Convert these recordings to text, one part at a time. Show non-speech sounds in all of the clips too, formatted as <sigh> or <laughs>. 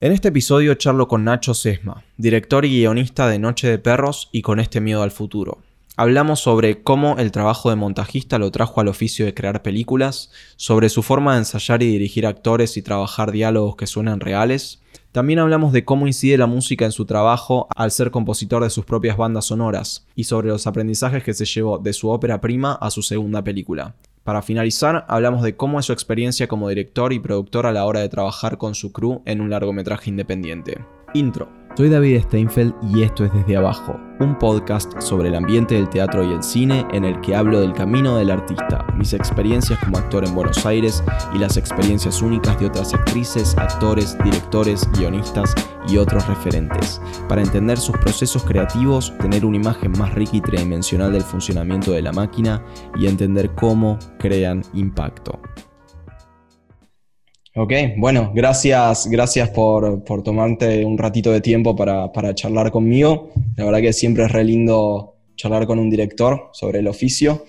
En este episodio charlo con Nacho Sesma, director y guionista de Noche de Perros y con este miedo al futuro. Hablamos sobre cómo el trabajo de montajista lo trajo al oficio de crear películas, sobre su forma de ensayar y dirigir actores y trabajar diálogos que suenan reales. También hablamos de cómo incide la música en su trabajo al ser compositor de sus propias bandas sonoras, y sobre los aprendizajes que se llevó de su ópera prima a su segunda película. Para finalizar, hablamos de cómo es su experiencia como director y productor a la hora de trabajar con su crew en un largometraje independiente. Intro. Soy David Steinfeld y esto es Desde Abajo, un podcast sobre el ambiente del teatro y el cine en el que hablo del camino del artista, mis experiencias como actor en Buenos Aires y las experiencias únicas de otras actrices, actores, directores, guionistas y otros referentes, para entender sus procesos creativos, tener una imagen más rica y tridimensional del funcionamiento de la máquina y entender cómo crean impacto. Ok, bueno, gracias, gracias por, tomarte un ratito de tiempo para, charlar conmigo. La verdad que siempre es re lindo charlar con un director sobre el oficio.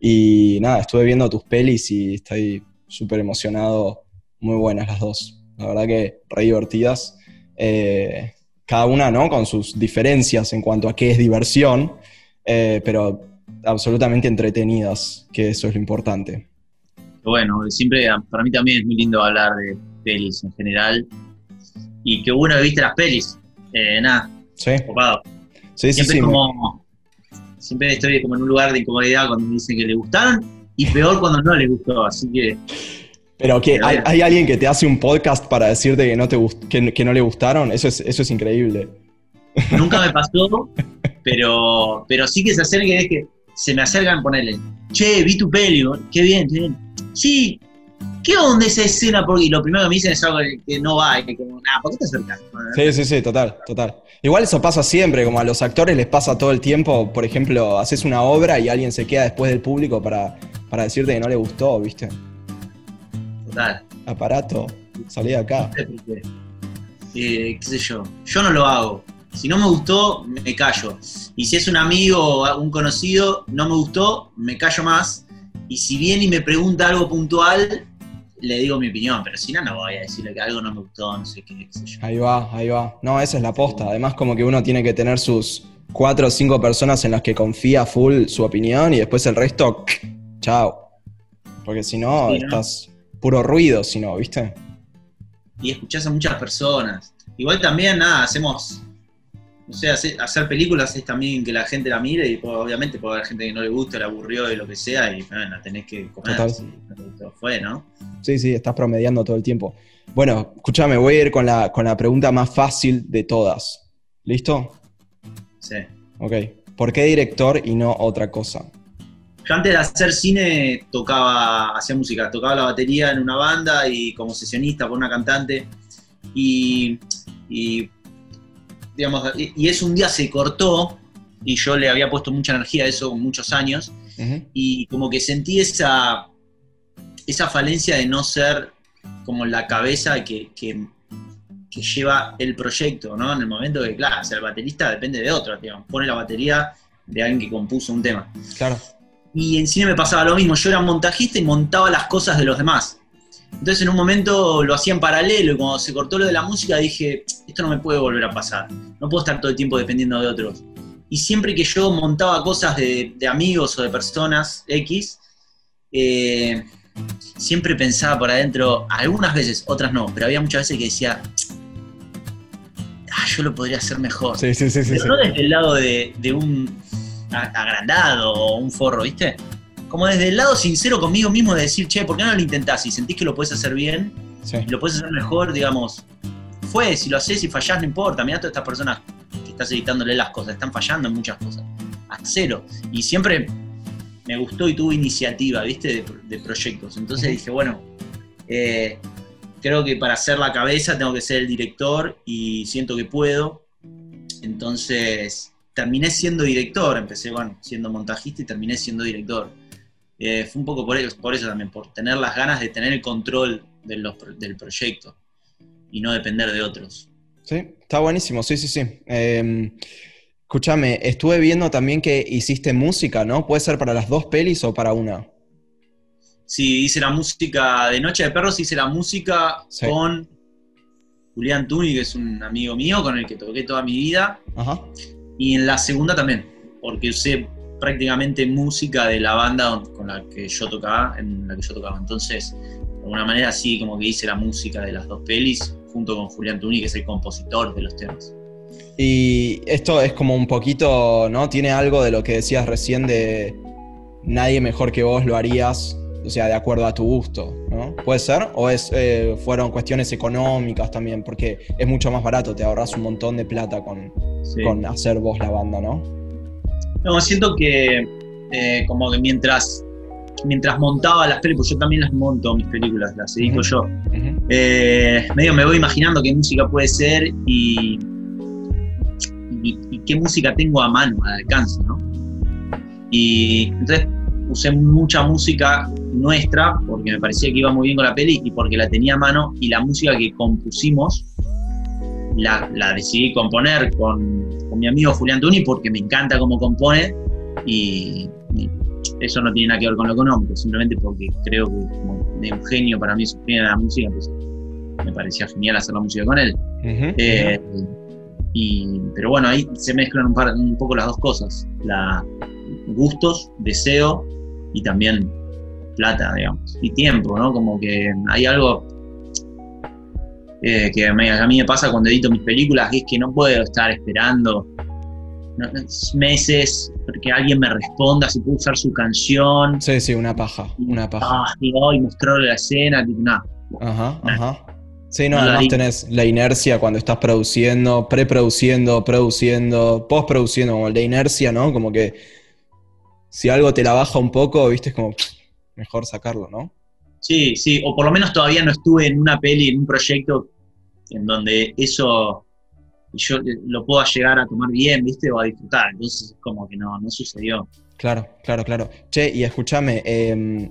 Y nada, estuve viendo tus pelis y estoy súper emocionado. Muy buenas las dos. La verdad que re divertidas. Eh, cada una, ¿no? Con sus diferencias en cuanto a qué es diversión, eh, pero absolutamente entretenidas, que eso es lo importante bueno, siempre para mí también es muy lindo hablar de pelis en general. Y que uno viste las pelis, eh, nada, sí. ocupado. Sí, siempre sí, como, siempre estoy como en un lugar de incomodidad cuando me dicen que le gustaron y peor cuando no le gustó, así que... Pero que hay, hay, alguien que te hace un podcast para decirte que no te que, que no le gustaron, eso es, eso es increíble. Nunca me <laughs> pasó, pero, pero sí que se acerquen, es que se me acercan ponerle, che, vi tu peli, qué bien, qué bien sí, ¿qué onda esa escena? Porque lo primero que me dicen es algo que no va, y que como, nada, ¿por qué te acercas? Sí, sí, sí, total, total. Igual eso pasa siempre, como a los actores les pasa todo el tiempo, por ejemplo, haces una obra y alguien se queda después del público para, para decirte que no le gustó, ¿viste? Total. Aparato, salí de acá. Eh, qué sé yo, yo no lo hago. Si no me gustó, me callo. Y si es un amigo o un conocido, no me gustó, me callo más y si viene y me pregunta algo puntual, le digo mi opinión, pero si no, no voy a decirle que algo no me gustó, no sé qué, sé yo. Ahí va, ahí va. No, esa es la posta. Además, como que uno tiene que tener sus cuatro o cinco personas en las que confía full su opinión y después el resto, chao. Porque si no, estás puro ruido, si no, ¿viste? Y escuchás a muchas personas. Igual también, nada, hacemos o sea, hacer películas es también que la gente la mire y pues, obviamente puede haber gente que no le gusta, le aburrió y lo que sea y bueno, tenés que comer. fue, ¿no? Sí, sí, estás promediando todo el tiempo. Bueno, escúchame, voy a ir con la, con la pregunta más fácil de todas. ¿Listo? Sí. Ok. ¿Por qué director y no otra cosa? Yo antes de hacer cine tocaba, hacía música, tocaba la batería en una banda y como sesionista por una cantante. Y, y digamos, y eso un día se cortó y yo le había puesto mucha energía a eso muchos años y como que sentí esa, esa falencia de no ser como la cabeza que, que, lleva el proyecto, ¿no? En el momento que, claro, ser baterista depende de otro, digamos, pone la batería de alguien que compuso un tema. Claro. Y en cine me pasaba lo mismo, yo era montajista y montaba las cosas de los demás. Entonces en un momento lo hacía en paralelo y cuando se cortó lo de la música dije, esto no me puede volver a pasar, no puedo estar todo el tiempo dependiendo de otros. Y siempre que yo montaba cosas de, amigos o de personas X, eh, siempre pensaba por adentro, algunas veces, otras no, pero había muchas veces que decía, ah, yo lo podría hacer mejor. Sí, sí, sí, pero no desde el lado de, de un agrandado o un forro, ¿viste? Como desde el lado sincero conmigo mismo de decir, che, ¿por qué no lo intentás? Si sentís que lo puedes hacer bien, y lo puedes hacer mejor, digamos, fue, si lo haces y fallás, no importa. Mirá todas estas personas que estás editándole las cosas, están fallando en muchas cosas. A cero. Y siempre me gustó y tuve iniciativa, ¿viste? De, proyectos. Entonces dije, bueno, eh, creo que para hacer la cabeza tengo que ser el director y siento que puedo. Entonces terminé siendo director, empecé bueno, siendo montajista y terminé siendo director. Eh, fue un poco por eso, por eso también, por tener las ganas de tener el control del proyecto y no depender de otros. Sí, está buenísimo, sí, sí, sí. Em, escúchame, estuve viendo también que hiciste música, ¿no? ¿Puede ser para las dos pelis o para una? Sí, hice la música de Noche de Perros, hice la música con Julián Tuni, que es un amigo mío con el que toqué toda mi vida. Y en la segunda también, porque usé prácticamente música de la banda con la que yo tocaba, en la que yo tocaba. Entonces, de alguna manera así como que hice la música de las dos pelis junto con Julián Tuni, que es el compositor de los temas. Y esto es como un poquito, ¿no? Tiene algo de lo que decías recién de nadie mejor que vos lo harías, o sea, de acuerdo a tu gusto, ¿no? ¿Puede ser? ¿O es, eh, fueron cuestiones económicas también? Porque es mucho más barato, te ahorras un montón de plata con, con hacer vos la banda, ¿no? No, siento que eh, como que mientras, mientras montaba las películas, yo también las monto mis películas, las edito yo, eh, medio me voy imaginando qué música puede ser y, y, qué música tengo a mano, al alcance, ¿no? Y entonces usé mucha música nuestra porque me parecía que iba muy bien con la peli y porque la tenía a mano y la música que compusimos la, decidí componer con, mi amigo Julián Tuni porque me encanta cómo compone y, eso no tiene nada que ver con lo económico, simplemente porque creo que como de un genio para mí es un genio de la música, pues me parecía genial hacer la música con él. Eh, y, pero bueno, ahí se mezclan un, un poco las dos cosas, la, gustos, deseo y también plata, digamos, y tiempo, ¿no? Como que hay algo eh, que a mí me pasa cuando edito mis películas, es que no puedo estar esperando meses porque alguien me responda si puedo usar su canción. Sí, sí, una paja, una paja. Ah, y hoy mostrarle la escena, tipo, nada. Ajá, ajá. Sí, no, además tenés la inercia cuando estás produciendo, preproduciendo, produciendo, postproduciendo, como la inercia, ¿no? Como que si algo te la baja un poco, viste, es como mejor sacarlo, ¿no? Sí, sí, o por lo menos todavía no estuve en una peli, en un proyecto en donde eso yo lo pueda llegar a tomar bien, ¿viste? O a disfrutar. Entonces, como que no, no sucedió. Claro, claro, claro. Che, y escúchame, em,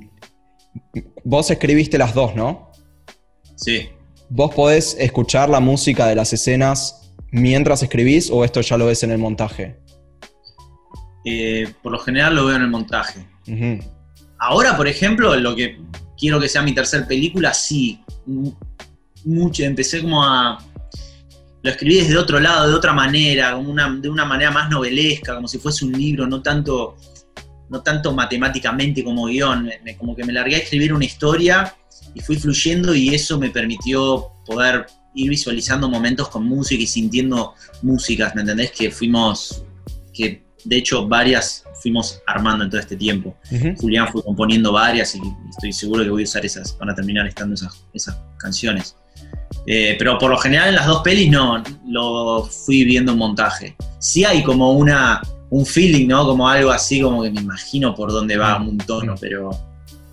vos escribiste las dos, ¿no? Sí. ¿Vos podés escuchar la música de las escenas mientras escribís o esto ya lo ves en el montaje? Eh, por lo general lo veo en el montaje. Ahora, por ejemplo, lo que quiero que sea mi tercera película, sí. Mucho, empecé como a. Lo escribí desde otro lado, de otra manera, como una, de una manera más novelesca, como si fuese un libro, no tanto, no tanto matemáticamente como guion. como que me largué a escribir una historia y fui fluyendo y eso me permitió poder ir visualizando momentos con música y sintiendo músicas, ¿me entendés? Que fuimos, que de hecho, varias fuimos armando en todo este tiempo. Julián fue componiendo varias y estoy seguro que voy a usar esas, van a terminar estando esas, esas canciones. Eh, pero por lo general en las dos pelis no, lo fui viendo en montaje. Sí hay como una, un feeling, ¿no? Como algo así, como que me imagino por dónde va un tono, pero,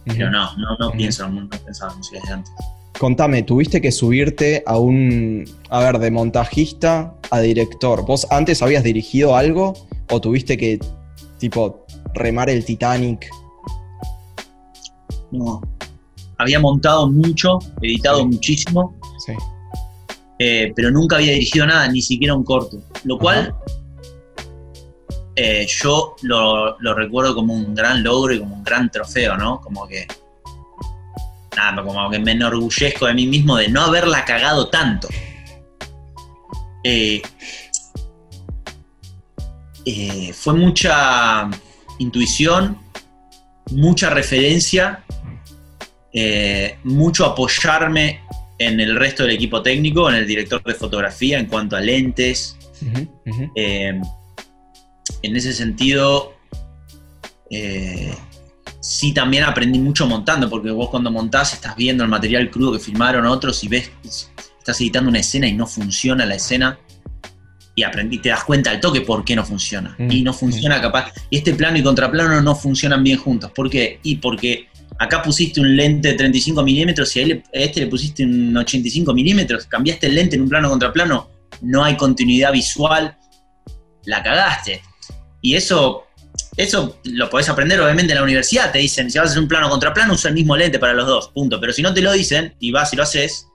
pero no, no, no pienso, no pensaba en música de antes. Contame, tuviste que subirte a un, a ver, de montajista a director. ¿Vos antes habías dirigido algo o tuviste que, tipo, remar el Titanic? No. Había montado mucho, editado muchísimo. Sí. Eh, pero nunca había dirigido nada, ni siquiera un corto. Lo cual eh, yo lo, lo, recuerdo como un gran logro y como un gran trofeo, ¿no? Como que como que me enorgullezco de mí mismo de no haberla cagado tanto. Eh, fue mucha intuición, mucha referencia, mucho apoyarme en el resto del equipo técnico, en el director de fotografía en cuanto a lentes. en ese sentido, sí también aprendí mucho montando, porque vos cuando montás estás viendo el material crudo que filmaron otros y ves, estás editando una escena y no funciona la escena y aprendí, te das cuenta al toque por qué no funciona. Mm, y no funciona capaz. Y este plano y contraplano no funcionan bien juntos. ¿Por qué? Y porque acá pusiste un lente de 35 milímetros y a, este le pusiste un 85 milímetros, cambiaste el lente en un plano contraplano, no hay continuidad visual, la cagaste. Y eso eso lo podés aprender obviamente en la universidad, te dicen, si vas a hacer un plano contra plano, usa el mismo lente para los dos, punto. Pero si no te lo dicen y vas y lo haces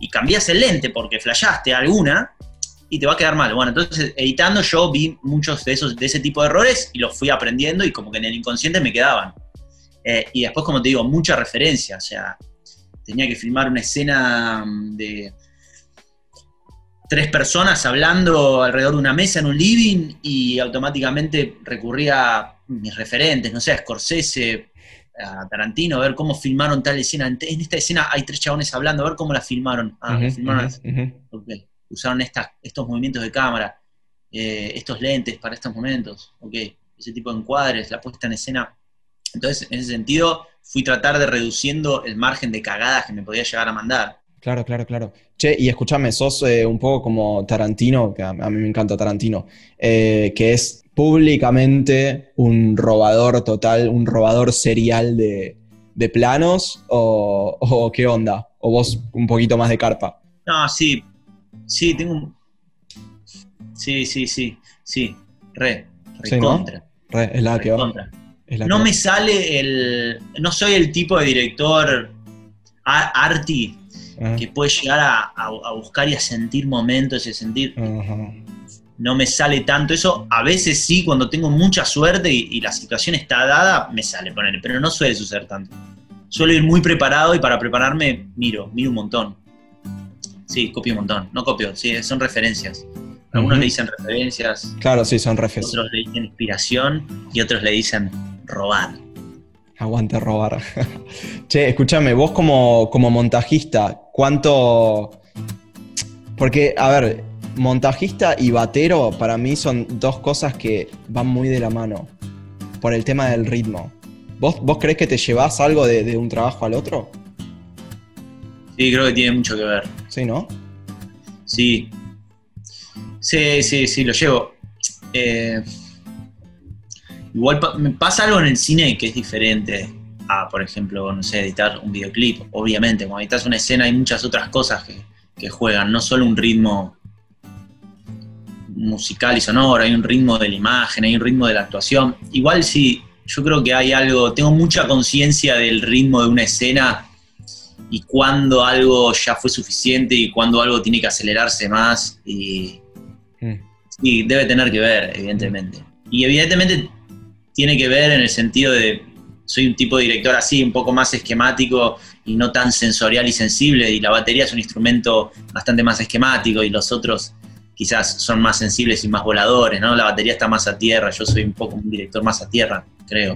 y cambias el lente porque flashaste alguna y te va a quedar mal. Bueno, entonces editando yo vi muchos de esos de ese tipo de errores y los fui aprendiendo y como que en el inconsciente me quedaban. Eh, y después, como te digo, mucha referencia, o sea, tenía que filmar una escena mm, de tres personas hablando alrededor de una mesa en un living y automáticamente recurría a mis referentes, no sé, a Scorsese, a Tarantino, a ver cómo filmaron tal escena. En esta escena hay tres chabones hablando, a ver cómo la filmaron. Ah, filmaron Usaron estos movimientos de cámara, eh, estos lentes para estos momentos, ok. Ese tipo de encuadres, la puesta en escena. Entonces, en ese sentido, fui tratar de reduciendo el margen de cagadas que me podía llegar a mandar. Claro, claro, claro. Che, y escúchame, sos eh, un poco como Tarantino, que a, mí me encanta Tarantino, eh, que es públicamente un robador total, un robador serial de, planos, o, qué onda? ¿O vos un poquito más de carpa? No, sí, sí, tengo un... Sí, sí, sí, sí, re, re contra. Re, es la que va. No me sale el... No soy el tipo de director arty que puede llegar a, buscar y a sentir momentos y a sentir. No me sale tanto eso. A veces sí, cuando tengo mucha suerte y, la situación está dada, me sale poner, pero no suele suceder tanto. Suelo ir muy preparado y para prepararme miro, miro un montón. Sí, copio un montón. No copio, sí, son referencias. Algunos le dicen referencias. Claro, sí, son referencias. Otros le dicen inspiración y otros le dicen robar. Aguante robar. <laughs> che, escúchame, vos como, como montajista, ¿cuánto...? Porque, a ver, montajista y batero para mí son dos cosas que van muy de la mano por el tema del ritmo. ¿Vos, vos crees que te llevas algo de, un trabajo al otro? Sí, creo que tiene mucho que ver. Sí, ¿no? Sí. Sí, sí, sí, lo llevo. Eh, Igual me pasa algo en el cine que es diferente a, por ejemplo, no sé, editar un videoclip. Obviamente, cuando editas una escena hay muchas otras cosas que, juegan, no solo un ritmo musical y sonoro, hay un ritmo de la imagen, hay un ritmo de la actuación. Igual sí, yo creo que hay algo, tengo mucha conciencia del ritmo de una escena y cuando algo ya fue suficiente y cuando algo tiene que acelerarse más y, mm. debe tener que ver, evidentemente. Y evidentemente tiene que ver en el sentido de, soy un tipo de director así, un poco más esquemático y no tan sensorial y sensible, y la batería es un instrumento bastante más esquemático y los otros quizás son más sensibles y más voladores, ¿no? La batería está más a tierra, yo soy un poco un director más a tierra, creo.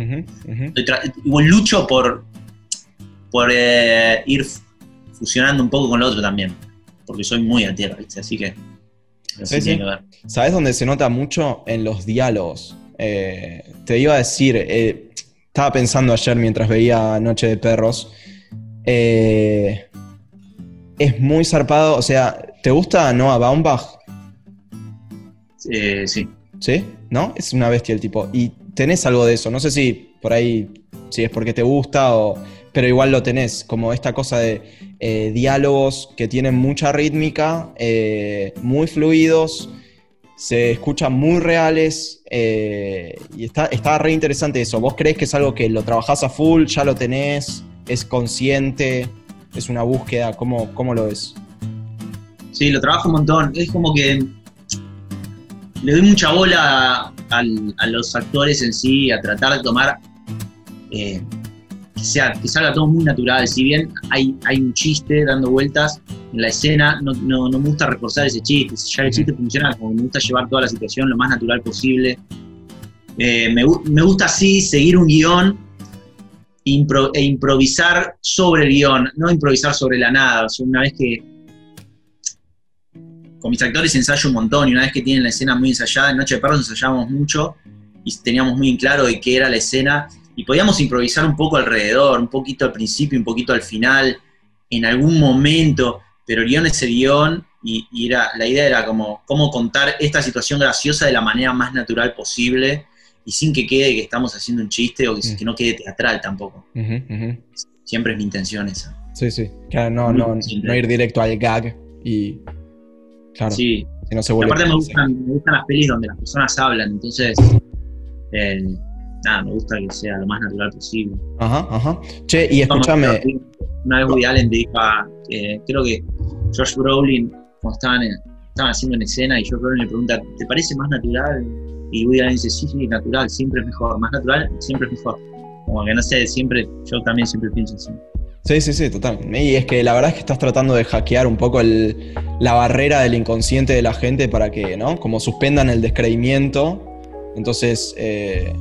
lucho por, por eh, ir fusionando un poco con lo otro también, porque soy muy a tierra, ¿viste? Así que... ¿Sabes dónde se nota mucho? En los diálogos. Eh, te iba a decir, eh, estaba pensando ayer mientras veía Noche de Perros. Eh, es muy zarpado, o sea, ¿te gusta Noah Baumbach? sí. ¿Sí? ¿No? Es una bestia el tipo. Y tenés algo de eso, no sé si por ahí, si es porque te gusta o... Pero igual lo tenés, como esta cosa de diálogos que tienen mucha rítmica, muy fluidos, se escuchan muy reales eh, y está, está re interesante eso. ¿Vos crees que es algo que lo trabajás a full, ya lo tenés, es consciente, es una búsqueda? ¿Cómo, cómo lo ves? Sí, lo trabajo un montón. Es como que le doy mucha bola a, los actores en sí, a tratar de tomar eh, que, sea, que salga todo muy natural. Si bien hay, hay un chiste dando vueltas, en la escena, no, no, no, me gusta reforzar ese chiste. Si ya el chiste funciona, como me gusta llevar toda la situación lo más natural posible. Eh, me, me, gusta así seguir un guion e improvisar sobre el guion, no improvisar sobre la nada. O sea, una vez que con mis actores ensayo un montón y una vez que tienen la escena muy ensayada, en Noche de Perros ensayábamos mucho y teníamos muy en claro de qué era la escena y podíamos improvisar un poco alrededor, un poquito al principio, un poquito al final, en algún momento pero el guion es el guion y, era, la idea era como cómo contar esta situación graciosa de la manera más natural posible y sin que quede que estamos haciendo un chiste o que, no quede teatral tampoco. Siempre es mi intención esa. Sí, sí. Claro, no, no, no, ir directo al gag y. Claro. Sí. Si no se vuelve aparte me gustan, me gustan, las pelis donde las personas hablan, entonces. Eh, nada, me gusta que sea lo más natural posible. Ajá, ajá. Che, y escúchame. Una vez Woody Allen dijo, eh, creo que George Brolin, cuando estaban, estaban haciendo una escena y George Brolin le pregunta, ¿te parece más natural? Y Woody Allen dice, sí, sí, natural, siempre es mejor, más natural, siempre es mejor. Como que no sé, siempre, yo también siempre pienso así. Sí, sí, sí, total. Y es que la verdad es que estás tratando de hackear un poco el, la barrera del inconsciente de la gente para que, ¿no? Como suspendan el descreimiento. Entonces, eh,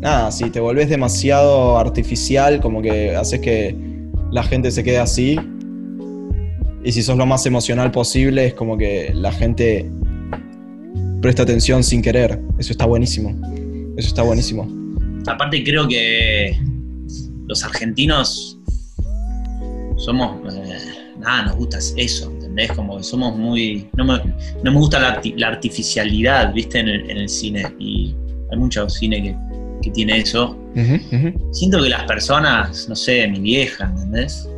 nada, si te volvés demasiado artificial, como que haces que la gente se quede así. Y si sos lo más emocional posible, es como que la gente presta atención sin querer. Eso está buenísimo. Eso está buenísimo. Aparte creo que los argentinos somos... Eh, nada, nos gusta eso, ¿entendés? Como que somos muy... No me, no me gusta la, artificialidad, ¿viste? En el, cine. Y hay mucho cine que, que tiene eso. Siento que las personas, no sé, mi vieja, ¿entendés?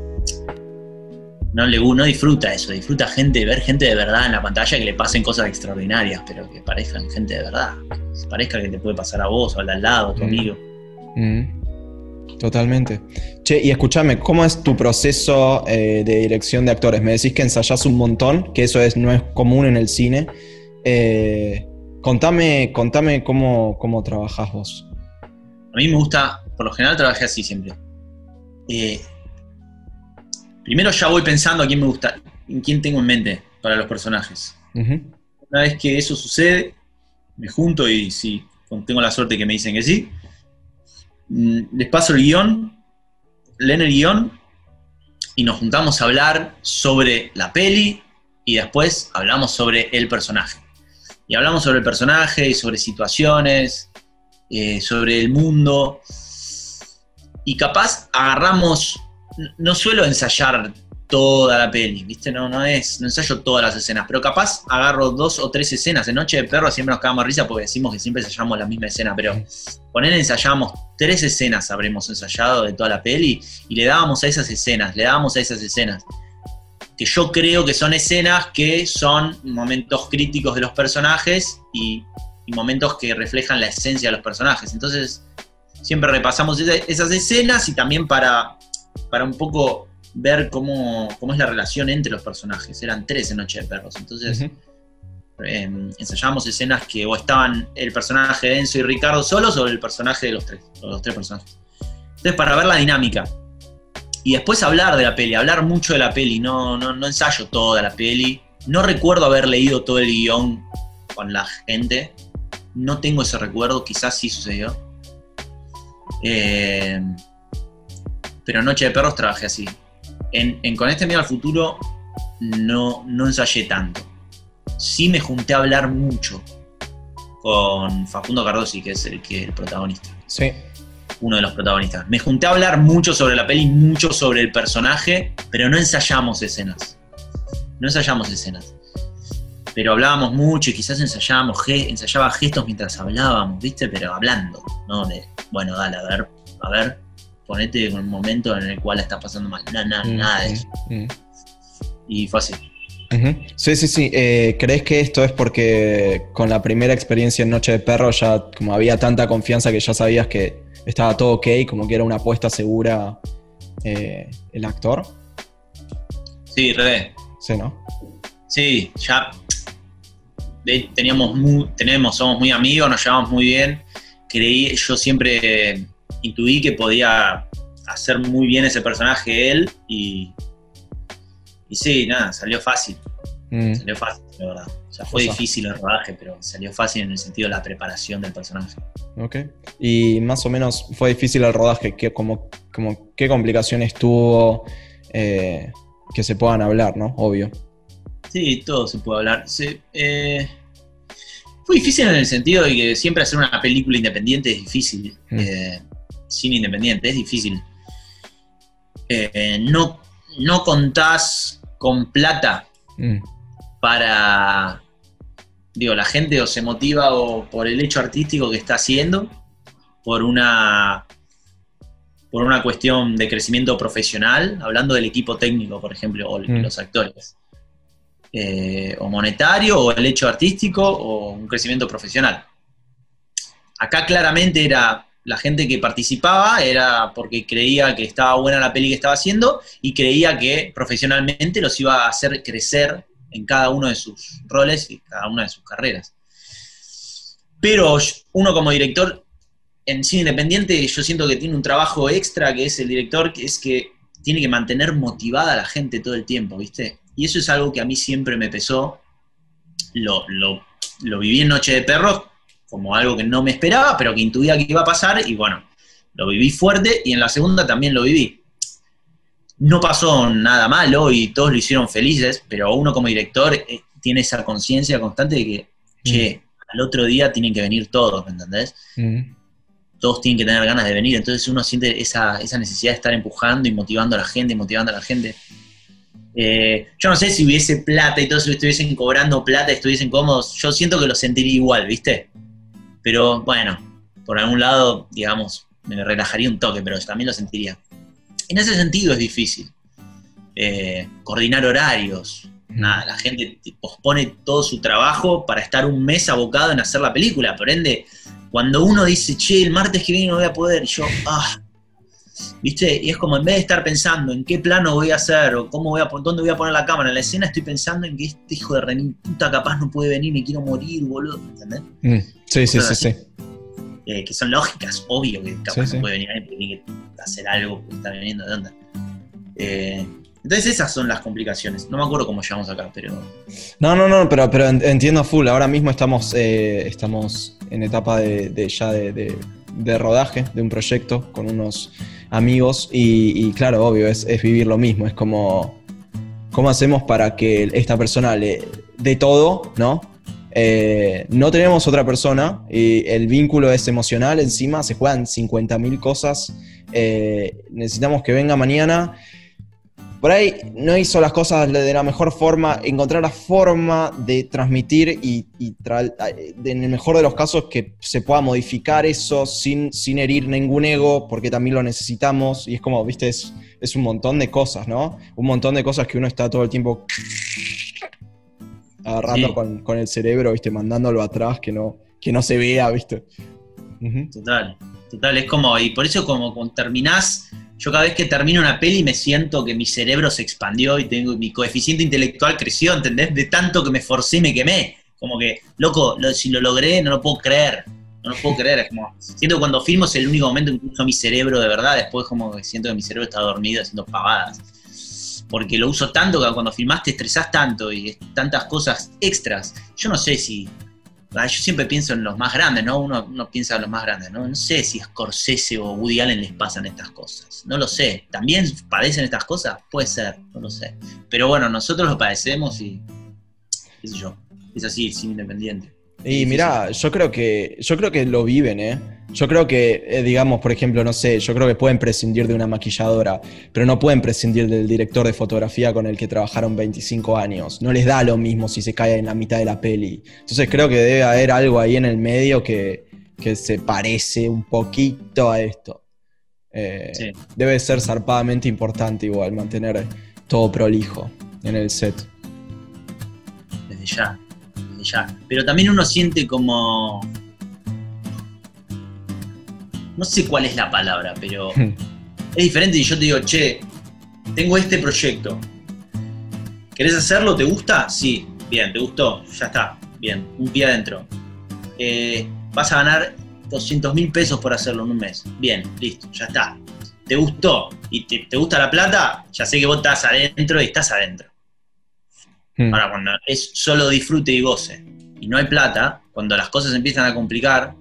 No, le, no disfruta eso, disfruta gente, ver gente de verdad en la pantalla que le pasen cosas extraordinarias, pero que parezcan gente de verdad. Que parezca que te puede pasar a vos o al lado, a tu amigo. Totalmente. Che, y escúchame, ¿cómo es tu proceso eh, de dirección de actores? Me decís que ensayás un montón, que eso es, no es común en el cine. Eh, contame, contame cómo, cómo trabajás vos. A mí me gusta, por lo general trabajé así siempre. Eh, primero ya voy pensando a quién me gusta, en quién tengo en mente para los personajes. Una vez que eso sucede, me junto y si tengo la suerte que me dicen que sí, Mm, les paso el guion, leen el guion y nos juntamos a hablar sobre la peli y después hablamos sobre el personaje. Y hablamos sobre el personaje y sobre situaciones, eh, sobre el mundo. Y capaz agarramos, no suelo ensayar toda la peli, ¿viste? No, no es, no ensayo todas las escenas, pero capaz agarro dos o tres escenas. En Noche de Perro siempre nos cagamos risa porque decimos que siempre ensayamos la misma escena, pero poner ensayamos tres escenas, habremos ensayado de toda la peli, y le dábamos a esas escenas, le dábamos a esas escenas. Que yo creo que son escenas que son momentos críticos de los personajes y, momentos que reflejan la esencia de los personajes. Entonces, siempre repasamos esas escenas y también para, para un poco ver cómo, es la relación entre los personajes. Eran tres en Noche de Perros. Entonces, em, ensayábamos escenas que o estaban el personaje de Enzo y Ricardo solos o el personaje de los tres, los tres personajes. Entonces, para ver la dinámica. Y después hablar de la peli, hablar mucho de la peli. No, no, no ensayo toda la peli. No recuerdo haber leído todo el guion con la gente. No tengo ese recuerdo, quizás sí sucedió. Eh, pero Noche de Perros trabajé así en, Con este miedo al futuro no, no ensayé tanto. Sí me junté a hablar mucho con Facundo Cardosi, que es el, que, el protagonista. Sí. Uno de los protagonistas. Me junté a hablar mucho sobre la peli, mucho sobre el personaje, pero no ensayamos escenas. No ensayamos escenas. Pero hablábamos mucho y quizás ensayábamos, ensayaba gestos mientras hablábamos, ¿viste? Pero hablando, ¿no? De, bueno, dale, a ver, a ver, ponete en un momento en el cual está pasando mal. Nada, mm, nada de eso. Mm, mm. Y fue así. Sí, sí, sí. Eh, ¿Crees que esto es porque con la primera experiencia en Noche de Perro ya como había tanta confianza que ya sabías que estaba todo ok, como que era una apuesta segura eh, el actor? Sí, re. Sí, ¿no? Sí, ya teníamos muy, tenemos, somos muy amigos, nos llevamos muy bien. Creí, yo siempre intuí que podía hacer muy bien ese personaje él y, y sí, nada, salió fácil. Mm. Salió fácil, la verdad. O sea, fue difícil el rodaje, pero salió fácil en el sentido de la preparación del personaje. Ok. Y más o menos fue difícil el rodaje. ¿Qué, como, como, ¿qué complicaciones tuvo eh, que se puedan hablar, no? Obvio. Sí, todo se puede hablar. Eh, fue difícil en el sentido de que siempre hacer una película independiente es difícil. Mm. Eh, cine independiente, es difícil. Eh, no, no contás con plata mm. para. Digo, la gente o se motiva o por el hecho artístico que está haciendo, por una por una cuestión de crecimiento profesional, hablando del equipo técnico, por ejemplo, o mm. los actores, eh, o monetario, o el hecho artístico, o un crecimiento profesional. Acá claramente era la gente que participaba era porque creía que estaba buena la peli que estaba haciendo y creía que profesionalmente los iba a hacer crecer en cada uno de sus roles y cada una de sus carreras. Pero uno como director en cine independiente yo siento que tiene un trabajo extra que es el director, que es que tiene que mantener motivada a la gente todo el tiempo, ¿viste? Y eso es algo que a mí siempre me pesó. Lo, lo viví en Noche de Perros como algo que no me esperaba, pero que intuía que iba a pasar, y bueno, lo viví fuerte, y en la segunda también lo viví. No pasó nada malo y todos lo hicieron felices, pero uno como director eh, tiene esa conciencia constante de que, che, mm. al otro día tienen que venir todos, ¿me entendés? Mm. Todos tienen que tener ganas de venir, entonces uno siente esa, esa necesidad de estar empujando y motivando a la gente, motivando a la gente. Eh, yo no sé si hubiese plata y todos estuviesen cobrando plata, estuviesen cómodos, yo siento que lo sentiría igual, ¿viste? Pero bueno, por algún lado, digamos, me relajaría un toque, pero también lo sentiría. En ese sentido es difícil. Eh, coordinar horarios. Nada, la gente pospone todo su trabajo para estar un mes abocado en hacer la película. Por ende, cuando uno dice, che, el martes que viene no voy a poder, y yo, ah, ¿Viste? Y es como en vez de estar pensando en qué plano voy a hacer o cómo voy a dónde voy a poner la cámara en la escena, estoy pensando en que este hijo de remil puta capaz no puede venir, me quiero morir, boludo. ¿Entendés? Mm, sí, sí, sí, sí. Eh, que son lógicas, obvio que capaz no puede venir alguien tiene que hacer algo porque está viniendo de onda. Eh, entonces esas son las complicaciones. No me acuerdo cómo llegamos acá, pero... No, no, no, pero, pero entiendo full. Ahora mismo estamos, eh, estamos en etapa de, ya de, de, rodaje de un proyecto con unos amigos y, claro, obvio, es, vivir lo mismo, es como, ¿cómo hacemos para que esta persona le dé todo, ¿no? Eh, no tenemos otra persona y el vínculo es emocional, encima se juegan 50.000 cosas, eh, necesitamos que venga mañana por ahí no hizo las cosas de la mejor forma, encontrar la forma de transmitir y, en el mejor de los casos que se pueda modificar eso sin, sin herir ningún ego, porque también lo necesitamos. Y es como, viste, es, un montón de cosas, ¿no? Un montón de cosas que uno está todo el tiempo agarrando con, el cerebro, viste, mandándolo atrás, que no, que no se vea, viste. Total, total, es como, y por eso como cuando terminás yo cada vez que termino una peli me siento que mi cerebro se expandió y tengo mi coeficiente intelectual creció, ¿entendés? De tanto que me forcé y me quemé. Como que, loco, si lo logré, no lo puedo creer. No lo puedo creer. Es como, siento que cuando filmo es el único momento en que uso mi cerebro de verdad. Después como que siento que mi cerebro está dormido haciendo pavadas. Porque lo uso tanto que cuando filmás te estresás tanto y tantas cosas extras. Yo no sé si yo siempre pienso en los más grandes, ¿no? Uno, piensa en los más grandes, ¿no? No sé si a Scorsese o Woody Allen les pasan estas cosas. No lo sé. ¿También padecen estas cosas? Puede ser, no lo sé. Pero bueno, nosotros lo padecemos y. qué sé yo. Es así, es independiente. Y mira, yo creo que. Yo creo que lo viven, ¿eh? Yo creo que, eh, digamos, por ejemplo, no sé, yo creo que pueden prescindir de una maquilladora, pero no pueden prescindir del director de fotografía con el que trabajaron 25 años. No les da lo mismo si se cae en la mitad de la peli. Entonces creo que debe haber algo ahí en el medio que, se parece un poquito a esto. Eh, debe ser zarpadamente importante igual mantener todo prolijo en el set. Desde ya, desde ya. Pero también uno siente como no sé cuál es la palabra, pero <laughs> hmm. es diferente y yo te digo, che, tengo este proyecto. ¿Querés hacerlo? ¿Te gusta? Sí, bien, ¿te gustó? Ya está, bien, un pie adentro. Eh, vas a ganar 200 mil pesos por hacerlo en un mes. Bien, listo, ya está. ¿Te gustó? ¿Y te, gusta la plata? Ya sé que vos estás adentro y estás adentro. Hmm. Ahora, cuando es solo disfrute y goce y no hay plata, cuando las cosas empiezan a complicar,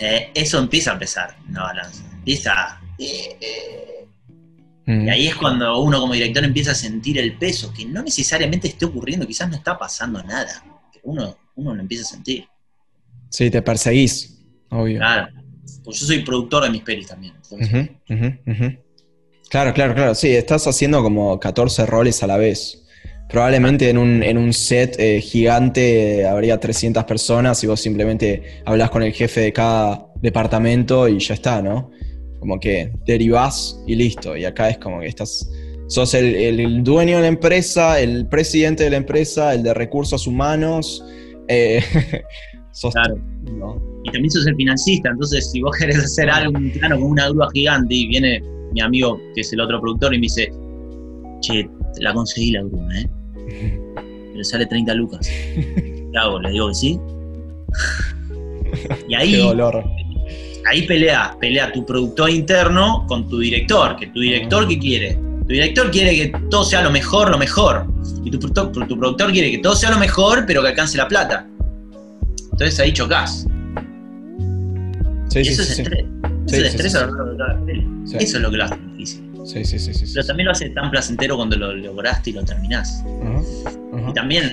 eh, eso empieza a pesar una balanza. Empieza. Eh, eh. Mm. Y ahí es cuando uno como director empieza a sentir el peso, que no necesariamente esté ocurriendo, quizás no está pasando nada, pero uno, uno lo empieza a sentir. Sí, te perseguís, obvio. Claro. Pues yo soy productor de mis pelis también. Claro, claro, claro. Sí, estás haciendo como 14 roles a la vez. Probablemente en un, en un set eh, gigante habría 300 personas y vos simplemente hablas con el jefe de cada departamento y ya está, ¿no? Como que derivás y listo. Y acá es como que estás, sos el, dueño de la empresa, el presidente de la empresa, el de recursos humanos. Eh, <laughs> sos claro. Y también sos el financista, entonces si vos querés hacer algo, plano con una grúa gigante y viene mi amigo, que es el otro productor, y me dice, che, la conseguí la grúa, ¿eh? <laughs> Pero sale 30 lucas. ¿Qué hago? ¿Le digo que sí? Y ahí, ahí pelea, pelea tu productor interno con tu director, que tu director ¿qué quiere? Tu director quiere que todo sea lo mejor, lo mejor. Y tu, productor quiere que todo sea lo mejor, pero que alcance la plata. Entonces ahí chocas. Sí, eso es estrés. Eso es estrés a lo largo de cada Eso es lo que lo hace difícil. Sí, sí, sí, sí. Pero también lo hace tan placentero cuando lo lograste y lo terminás. Y también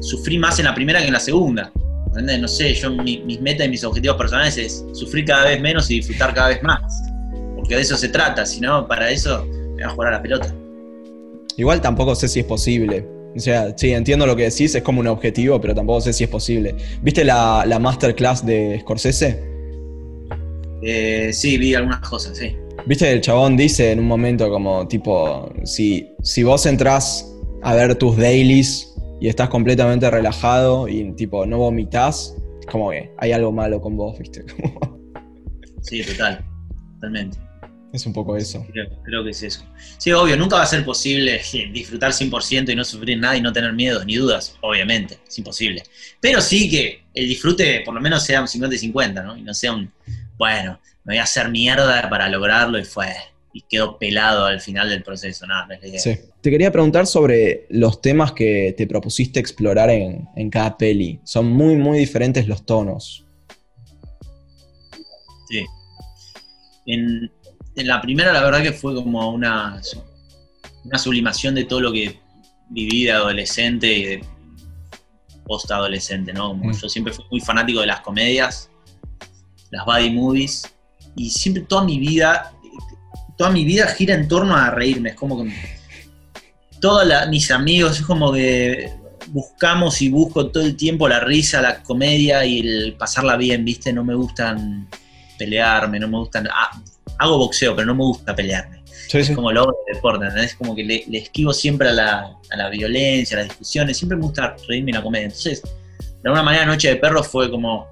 sufrí más en la primera que en la segunda. No sé, yo mis metas y mis objetivos personales es sufrir cada vez menos y disfrutar cada vez más. Porque de eso se trata, si no, para eso me va a jugar a la pelota. Igual tampoco sé si es posible. O sea, sí, entiendo lo que decís, es como un objetivo, pero tampoco sé si es posible. ¿Viste la, la masterclass de Scorsese? Eh, sí, vi algunas cosas, sí. Viste, el chabón dice en un momento como tipo, si, si vos entrás a ver tus dailies y estás completamente relajado y tipo no vomitas, como que hay algo malo con vos, ¿viste? <laughs> sí, total, totalmente. Es un poco eso. Creo, que es eso. Sí, obvio, nunca va a ser posible <laughs> disfrutar 100% y no sufrir nada y no tener miedos ni dudas, obviamente, es imposible. Pero sí que el disfrute por lo menos sea un 50 y 50, ¿no? Y no sea un, bueno, me voy a hacer mierda para lograrlo y fue, y quedó pelado al final del proceso, nada, no es Sí. Te quería preguntar sobre los temas que te propusiste explorar en, cada peli. Son muy, muy diferentes los tonos. Sí. En, la primera, la verdad que fue como una, una sublimación de todo lo que viví de adolescente y de post-adolescente, ¿no? Mm. Yo siempre fui muy fanático de las comedias, las buddy movies, y siempre toda mi vida, toda mi vida gira en torno a reírme, es como que todos mis amigos, es como que buscamos y busco todo el tiempo la risa, la comedia y el pasarla bien, ¿viste? No me gustan pelearme, no me gustan... Ah, hago boxeo, pero no me gusta pelearme. es como lo de deporte, Es como que le, esquivo siempre a la, a la, violencia, a las discusiones, siempre me gusta reírme en la comedia. Entonces, de alguna manera Noche de Perros fue como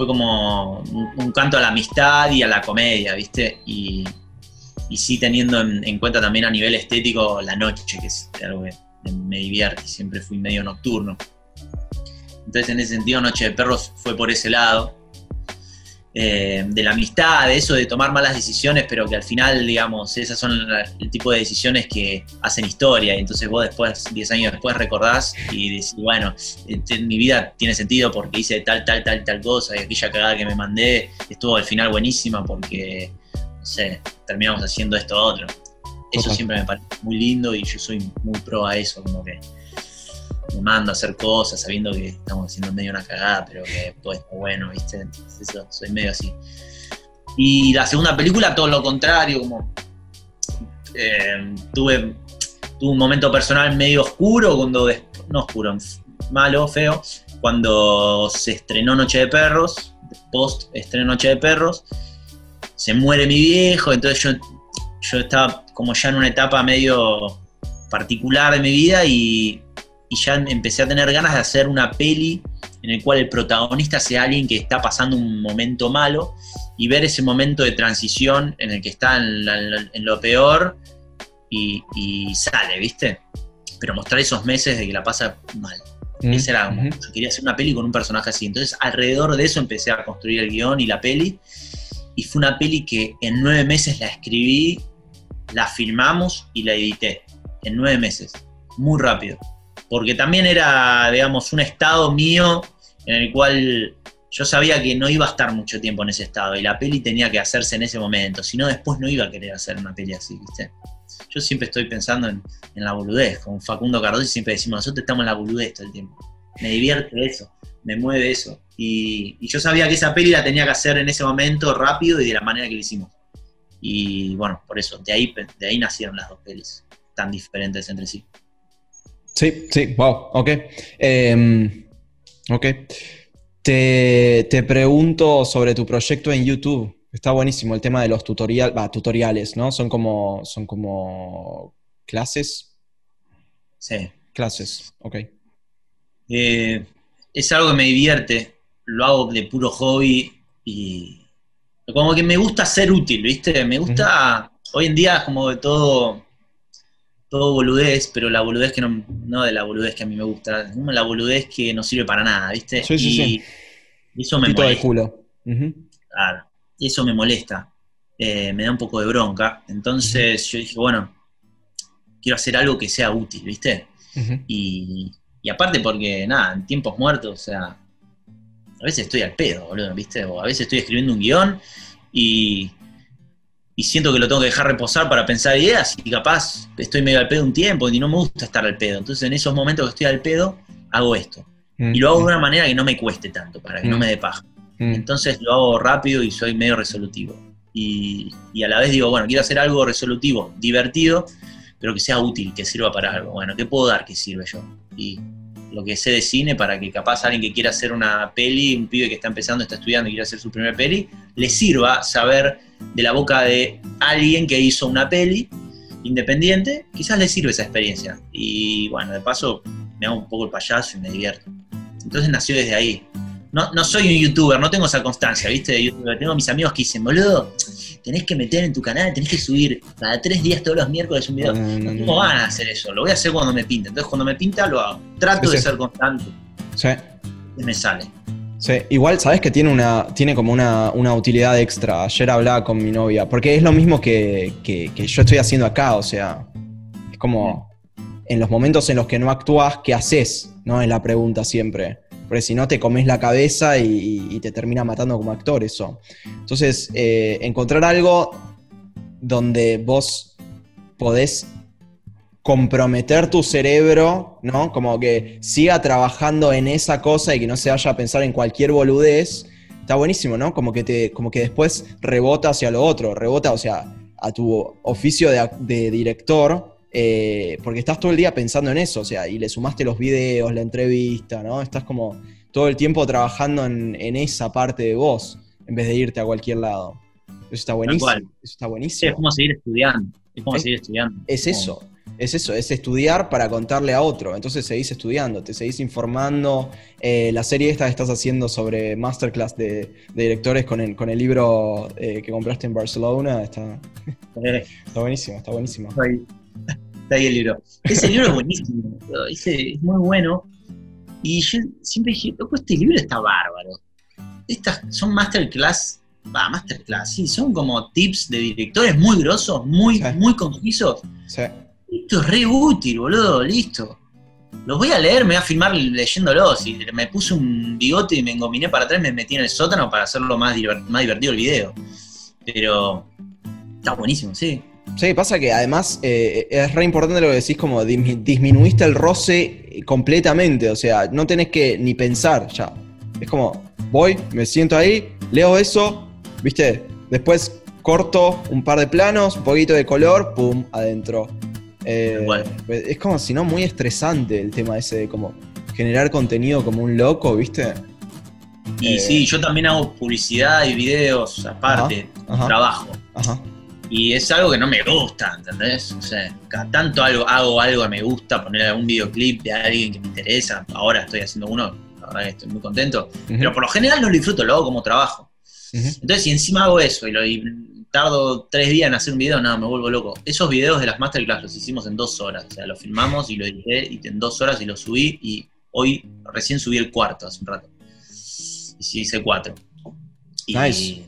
fue como un, canto a la amistad y a la comedia, ¿viste? Y, sí teniendo en, cuenta también a nivel estético la noche, que es algo que me divierte, siempre fui medio nocturno. Entonces en ese sentido Noche de Perros fue por ese lado. Eh, de la amistad, de eso de tomar malas decisiones, pero que al final, digamos, esas son el tipo de decisiones que hacen historia. Y entonces vos después, 10 años después, recordás y decís, bueno, este, mi vida tiene sentido porque hice tal, tal, tal, tal cosa y aquella cagada que me mandé estuvo al final buenísima porque, no sé, terminamos haciendo esto otro. Eso siempre me parece muy lindo y yo soy muy pro a eso, como que me mando a hacer cosas sabiendo que estamos haciendo medio una cagada, pero que todo está bueno, ¿viste? Entonces eso, soy medio así. Y la segunda película, todo lo contrario, como eh, tuve, tuve un momento personal medio oscuro, cuando, no oscuro, malo, feo, cuando se estrenó Noche de Perros, post estreno Noche de Perros, se muere mi viejo, entonces yo, yo estaba como ya en una etapa medio particular de mi vida y y ya empecé a tener ganas de hacer una peli en el cual el protagonista sea alguien que está pasando un momento malo y ver ese momento de transición en el que está en, lo peor y, sale, ¿viste? Pero mostrar esos meses de que la pasa mal. Mm, Ese era, yo quería hacer una peli con un personaje así. Entonces, alrededor de eso empecé a construir el guion y la peli. Y fue una peli que en nueve meses la escribí, la filmamos y la edité. En nueve meses. Muy rápido porque también era, digamos, un estado mío en el cual yo sabía que no iba a estar mucho tiempo en ese estado y la peli tenía que hacerse en ese momento, si no después no iba a querer hacer una peli así, ¿viste? Yo siempre estoy pensando en, la boludez, con Facundo Cardoso siempre decimos, nosotros estamos en la boludez todo el tiempo. Me divierte eso, me mueve eso. Y, y, yo sabía que esa peli la tenía que hacer en ese momento rápido y de la manera que lo hicimos. Y bueno, por eso, de ahí, de ahí nacieron las dos pelis, tan diferentes entre sí. Sí, sí, wow, ok. Em, ok. Te, pregunto sobre tu proyecto en YouTube. Está buenísimo el tema de los tutorial, tutoriales, ¿no? Son como, son como clases. Sí. Clases, ok. Eh, es algo que me divierte. Lo hago de puro hobby y como que me gusta ser útil, ¿viste? Me gusta, hoy en día como de todo todo boludez, pero la boludez que no, no de la boludez que a mí me gusta, la boludez que no sirve para nada, ¿viste? Sí, sí, y eso me molesta. Claro, eso me molesta. eh, me da un poco de bronca. Entonces yo dije, bueno, quiero hacer algo que sea útil, ¿viste? y, aparte porque, nada, en tiempos muertos, o sea, a veces estoy al pedo, boludo, ¿viste? O a veces estoy escribiendo un guion y, y siento que lo tengo que dejar reposar para pensar ideas y capaz estoy medio al pedo un tiempo y no me gusta estar al pedo. Entonces en esos momentos que estoy al pedo, hago esto. Y lo hago de una manera que no me cueste tanto, para que no me dé paja. Entonces lo hago rápido y soy medio resolutivo. Y, y, a la vez digo, bueno, quiero hacer algo resolutivo, divertido, pero que sea útil, que sirva para algo. Bueno, ¿qué puedo dar que sirve yo? Y lo que sé de cine para que capaz alguien que quiera hacer una peli, un pibe que está empezando, está estudiando y quiere hacer su primera peli, le sirva saber de la boca de alguien que hizo una peli independiente, quizás le sirve esa experiencia. Y bueno, de paso me hago un poco el payaso y me divierto. Entonces nació desde ahí. No, no soy un youtuber, no tengo esa constancia, ¿viste? De YouTuber. Tengo mis amigos que dicen, boludo, tenés que meter en tu canal, tenés que subir cada tres días todos los miércoles un video. No, ¿Cómo van a hacer eso? Lo voy a hacer cuando me pinta. Entonces cuando me pinta lo hago. Trato de ser constante. Sí. Y me sale. Sí, igual sabes que tiene una, tiene como una, utilidad extra. Ayer hablaba con mi novia, porque es lo mismo que, que, yo estoy haciendo acá, o sea, es como en los momentos en los que no actúas, ¿qué haces? ¿No? Es la pregunta siempre porque si no te comes la cabeza y, te termina matando como actor eso. Entonces, eh, encontrar algo donde vos podés comprometer tu cerebro, ¿no? Como que siga trabajando en esa cosa y que no se vaya a pensar en cualquier boludez, está buenísimo, ¿no? Como que, te, como que después rebota hacia lo otro, rebota, o sea, a tu oficio de director, eh, porque estás todo el día pensando en eso, o sea, y le sumaste los videos, la entrevista, ¿no? Estás como todo el tiempo trabajando en, esa parte de vos, en vez de irte a cualquier lado. Eso está buenísimo. Eso está buenísimo. es como seguir estudiando. Es como seguir estudiando. Es eso. Es eso, es estudiar para contarle a otro. Entonces seguís estudiando, te seguís informando. Eh, la serie esta que estás haciendo sobre masterclass de, directores con el, con el libro eh, que compraste en Barcelona está, <laughs> está buenísimo, está buenísimo ahí el libro. Ese libro es buenísimo, es muy bueno. Y yo siempre dije, loco, este libro está bárbaro. Estas son masterclass, va, masterclass, sí, son como tips de directores muy grosos, muy, muy concisos. Sí. Esto es re útil, boludo, listo. Los voy a leer, me voy a filmar leyéndolos. Y me puse un bigote y me engominé para atrás, me metí en el sótano para hacerlo más, más divertido el video. Pero está buenísimo, sí. Sí, pasa que además eh, es re importante lo que decís, como disminuiste el roce completamente, o sea, no tenés que ni pensar ya. Es como, voy, me siento ahí, leo eso, viste, después corto un par de planos, un poquito de color, pum, adentro. Eh, es como si no muy estresante el tema ese de como generar contenido como un loco, ¿viste? Y eh, sí, yo también hago publicidad y videos aparte, trabajo. Ajá. Y es algo que no me gusta, ¿entendés? O sea, cada tanto algo, hago algo que me gusta, poner algún videoclip de alguien que me interesa. Ahora estoy haciendo uno, la verdad que estoy muy contento. Pero por lo general no lo disfruto, lo hago como trabajo. Entonces, si encima hago eso y, lo, tardo tres días en hacer un video, no, me vuelvo loco. Esos videos de las masterclass los hicimos en dos horas. O sea, los filmamos y lo edité y en dos horas y lo subí. Y hoy recién subí el cuarto hace un rato. Y sí hice cuatro. Y,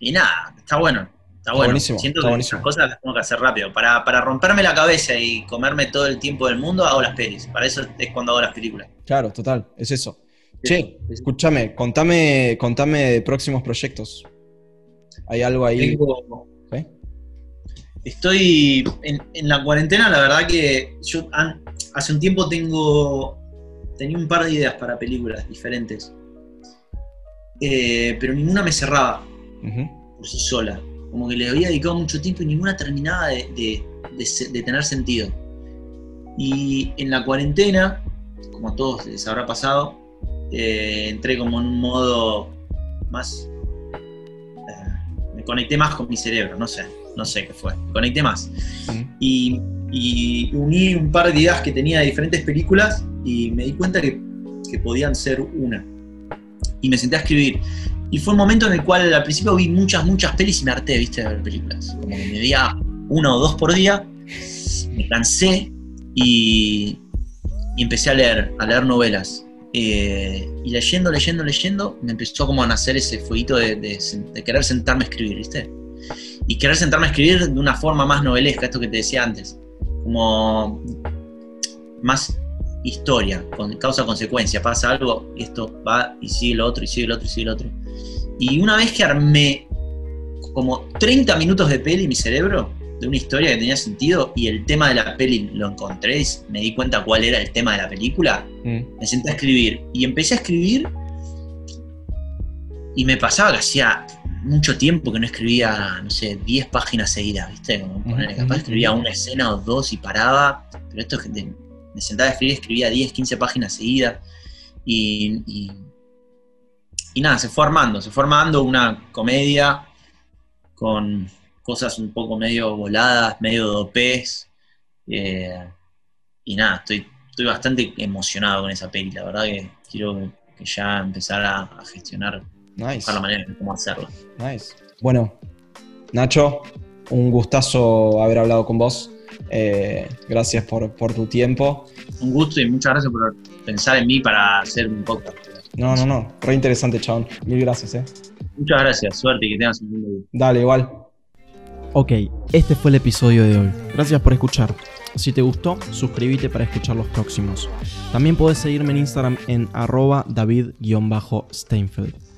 y nada, está bueno Está, bueno. Buenísimo, Siento que esas cosas las tengo que hacer rápido. Para, para romperme la cabeza y comerme todo el tiempo del mundo, hago las pelis. Para eso es cuando hago las películas. Claro, total, es eso. che, escúchame, contame, contame de próximos proyectos. ¿Hay algo ahí? Estoy en, la cuarentena, la verdad que yo hace un tiempo tengo tenía un par de ideas para películas diferentes, eh, pero ninguna me cerraba por sí sola como que le había dedicado mucho tiempo y ninguna terminaba de, tener sentido. Y en la cuarentena, como a todos les habrá pasado, eh, entré como en un modo más... Eh, me conecté más con mi cerebro, no sé, no sé qué fue, me conecté más. Y, uní un par de ideas que tenía de diferentes películas y me di cuenta que, que podían ser una. Y me senté a escribir. Y fue un momento en el cual al principio vi muchas, muchas pelis y me harté, viste, de ver películas. Como que me veía una o dos por día, me cansé y, empecé a leer, a leer novelas. Eh, y leyendo, leyendo, leyendo, me empezó como a nacer ese fueguito de, querer sentarme a escribir, ¿viste? y querer sentarme a escribir de una forma más novelesca, esto que te decía antes, como más historia, con causa-consecuencia, pasa algo, y esto va y sigue lo otro, y sigue lo otro, y sigue lo otro. Y una vez que armé como 30 minutos de peli en mi cerebro, de una historia que tenía sentido, y el tema de la peli lo encontré, y me di cuenta cuál era el tema de la película, mm. me senté a escribir. Y empecé a escribir, y me pasaba que hacía mucho tiempo que no escribía, no sé, 10 páginas seguidas, ¿viste? Como capaz escribía una escena o dos y paraba, pero esto es me sentaba a escribir, escribía 10, 15 páginas seguidas y, y, nada, se fue armando, se fue armando una comedia con cosas un poco medio voladas, medio dopés eh, y nada, estoy, estoy bastante emocionado con esa peli, la verdad que quiero que, ya empezar a, gestionar nice. la manera de cómo hacerlo. Nice. Bueno, Nacho, un gustazo haber hablado con vos. Eh, gracias por, tu tiempo. Un gusto y muchas gracias por pensar en mí para hacer un podcast. No, no, no. Re interesante, chabón. Mil gracias, eh. Muchas gracias. Suerte y que tengas un buen día. Dale, igual. Ok, este fue el episodio de hoy. Gracias por escuchar. Si te gustó, suscríbete para escuchar los próximos. También puedes seguirme en Instagram en arroba david-steinfeld.